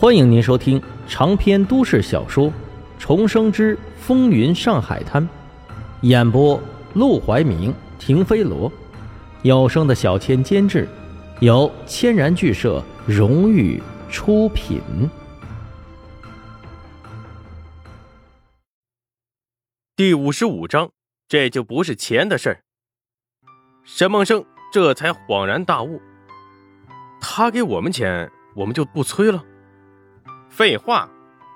欢迎您收听长篇都市小说《重生之风云上海滩》，演播：陆怀明、停飞罗，有声的小千监制，由千然剧社荣誉出品。第五十五章，这就不是钱的事儿。沈梦生这才恍然大悟，他给我们钱，我们就不催了。废话，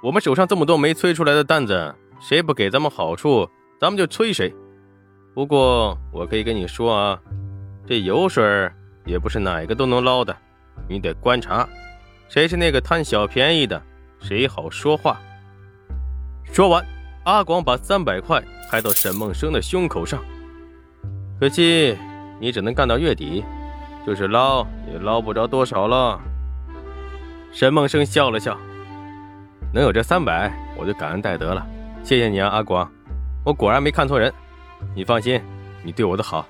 我们手上这么多没催出来的单子，谁不给咱们好处，咱们就催谁。不过我可以跟你说啊，这油水也不是哪个都能捞的，你得观察，谁是那个贪小便宜的，谁好说话。说完，阿广把三百块拍到沈梦生的胸口上。可惜你只能干到月底，就是捞也捞不着多少了。沈梦生笑了笑。能有这三百，我就感恩戴德了。谢谢你啊，阿广，我果然没看错人。你放心，你对我的好，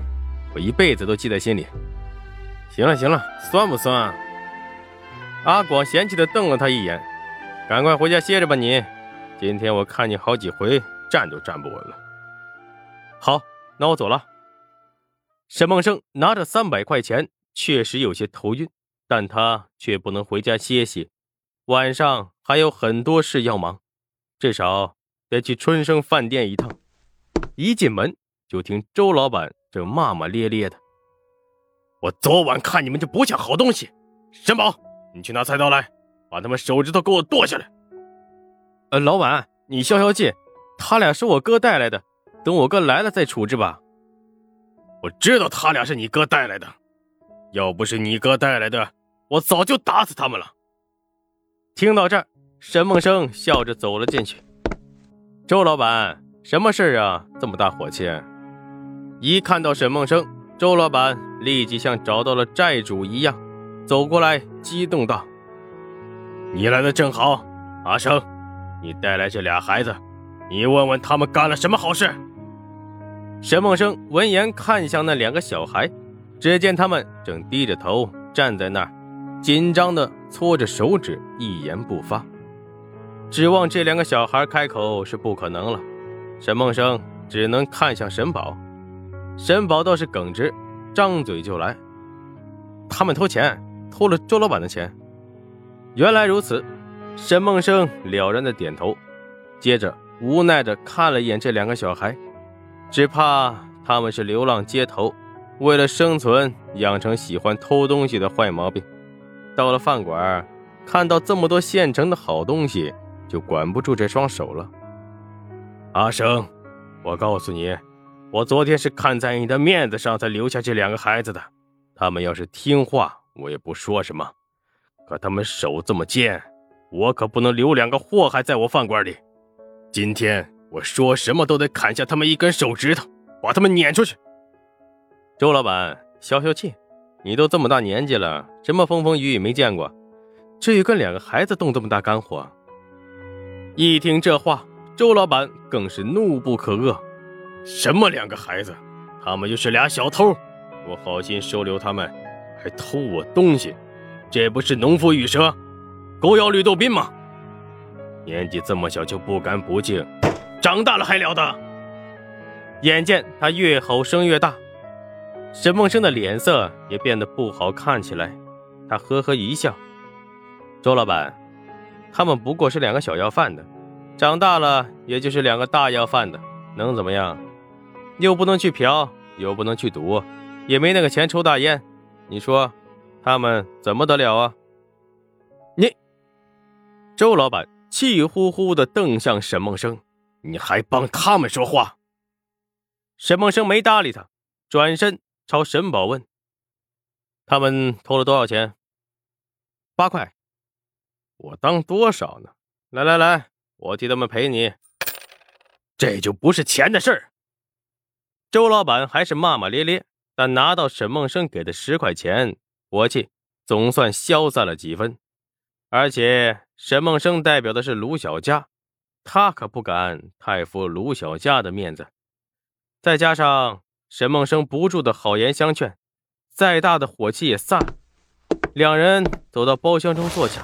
我一辈子都记在心里。行了行了，酸不酸？阿广嫌弃的瞪了他一眼，赶快回家歇着吧你。今天我看你好几回站都站不稳了。好，那我走了。沈梦生拿着三百块钱，确实有些头晕，但他却不能回家歇息。晚上还有很多事要忙，至少得去春生饭店一趟。一进门就听周老板正骂骂咧咧的：“我昨晚看你们就不像好东西。沈宝，你去拿菜刀来，把他们手指头给我剁下来。”呃，老板，你消消气，他俩是我哥带来的，等我哥来了再处置吧。我知道他俩是你哥带来的，要不是你哥带来的，我早就打死他们了。听到这儿，沈梦生笑着走了进去。周老板，什么事啊？这么大火气？一看到沈梦生，周老板立即像找到了债主一样，走过来，激动道：“你来的正好，阿生，你带来这俩孩子，你问问他们干了什么好事？”沈梦生闻言看向那两个小孩，只见他们正低着头站在那儿。紧张的搓着手指，一言不发。指望这两个小孩开口是不可能了，沈梦生只能看向沈宝。沈宝倒是耿直，张嘴就来：“他们偷钱，偷了周老板的钱。”原来如此，沈梦生了然的点头，接着无奈的看了一眼这两个小孩，只怕他们是流浪街头，为了生存养成喜欢偷东西的坏毛病。到了饭馆，看到这么多现成的好东西，就管不住这双手了。阿生，我告诉你，我昨天是看在你的面子上才留下这两个孩子的。他们要是听话，我也不说什么。可他们手这么贱，我可不能留两个祸害在我饭馆里。今天我说什么都得砍下他们一根手指头，把他们撵出去。周老板，消消气。你都这么大年纪了，什么风风雨雨没见过？至于跟两个孩子动这么大肝火？一听这话，周老板更是怒不可遏。什么两个孩子？他们就是俩小偷，我好心收留他们，还偷我东西，这不是农夫与蛇，狗咬绿豆宾吗？年纪这么小就不干不净，长大了还了得？眼见他越吼声越大。沈梦生的脸色也变得不好看起来，他呵呵一笑：“周老板，他们不过是两个小要饭的，长大了也就是两个大要饭的，能怎么样？又不能去嫖，又不能去赌，也没那个钱抽大烟，你说他们怎么得了啊？”你，周老板气呼呼地瞪向沈梦生：“你还帮他们说话？”沈梦生没搭理他，转身。朝沈宝问：“他们偷了多少钱？”八块。我当多少呢？来来来，我替他们赔你。这就不是钱的事儿。周老板还是骂骂咧咧，但拿到沈梦生给的十块钱，火气总算消散了几分。而且沈梦生代表的是卢小佳，他可不敢太负卢小佳的面子。再加上……沈梦生不住的好言相劝，再大的火气也散了。两人走到包厢中坐下。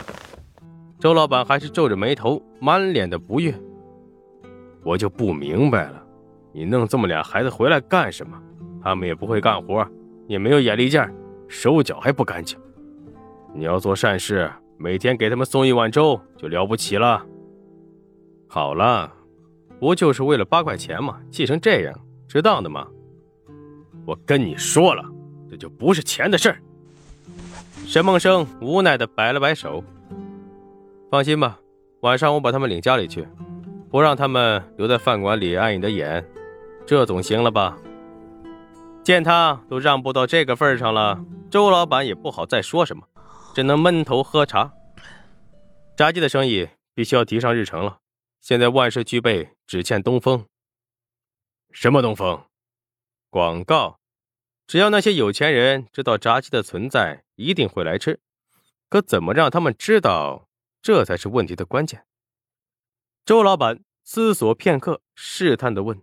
周老板还是皱着眉头，满脸的不悦。我就不明白了，你弄这么俩孩子回来干什么？他们也不会干活，也没有眼力见，手脚还不干净。你要做善事，每天给他们送一碗粥就了不起了。好了，不就是为了八块钱吗？气成这样，值当的吗？我跟你说了，这就不是钱的事儿。沈梦生无奈的摆了摆手。放心吧，晚上我把他们领家里去，不让他们留在饭馆里碍你的眼，这总行了吧？见他都让步到这个份上了，周老板也不好再说什么，只能闷头喝茶。炸鸡的生意必须要提上日程了，现在万事俱备，只欠东风。什么东风？广告。只要那些有钱人知道炸鸡的存在，一定会来吃。可怎么让他们知道？这才是问题的关键。周老板思索片刻，试探的问：“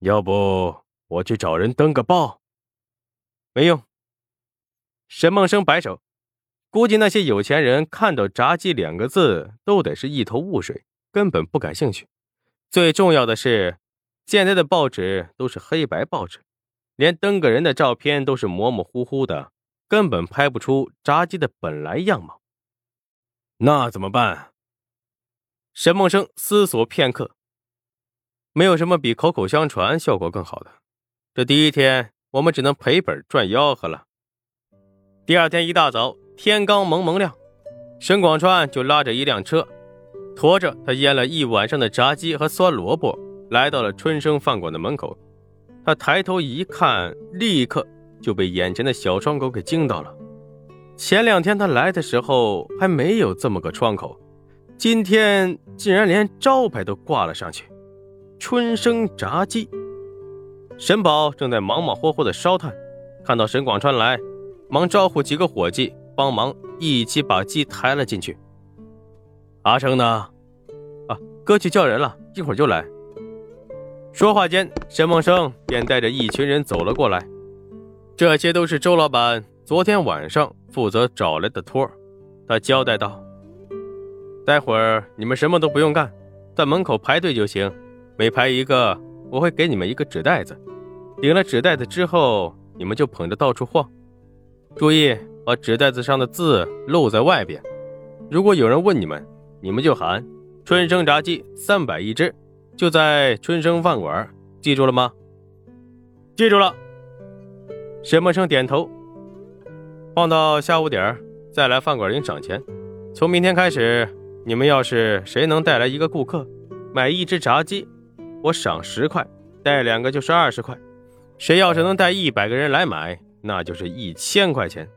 要不我去找人登个报？”没用。沈梦生摆手，估计那些有钱人看到“炸鸡”两个字都得是一头雾水，根本不感兴趣。最重要的是，现在的报纸都是黑白报纸，连登个人的照片都是模模糊糊的，根本拍不出炸鸡的本来样貌。那怎么办？沈梦生思索片刻，没有什么比口口相传效果更好的。这第一天，我们只能赔本赚吆喝了。第二天一大早，天刚蒙蒙亮，沈广川就拉着一辆车，驮着他腌了一晚上的炸鸡和酸萝卜，来到了春生饭馆的门口。他抬头一看，立刻就被眼前的小窗口给惊到了。前两天他来的时候还没有这么个窗口，今天竟然连招牌都挂了上去。春生炸鸡。沈宝正在忙忙活活的烧炭，看到沈广川来，忙招呼几个伙计帮忙一起把鸡抬了进去。阿成呢？啊，哥去叫人了，一会儿就来。说话间，沈梦生便带着一群人走了过来。这些都是周老板。昨天晚上负责找来的托他交代道：“待会儿你们什么都不用干，在门口排队就行。每排一个，我会给你们一个纸袋子。领了纸袋子之后，你们就捧着到处晃，注意把纸袋子上的字露在外边。如果有人问你们，你们就喊‘春生炸鸡三百一只’，就在春生饭馆。记住了吗？记住了。”沈默生点头。放到下午点再来饭馆领赏钱。从明天开始，你们要是谁能带来一个顾客，买一只炸鸡，我赏十块；带两个就是二十块。谁要是能带一百个人来买，那就是一千块钱。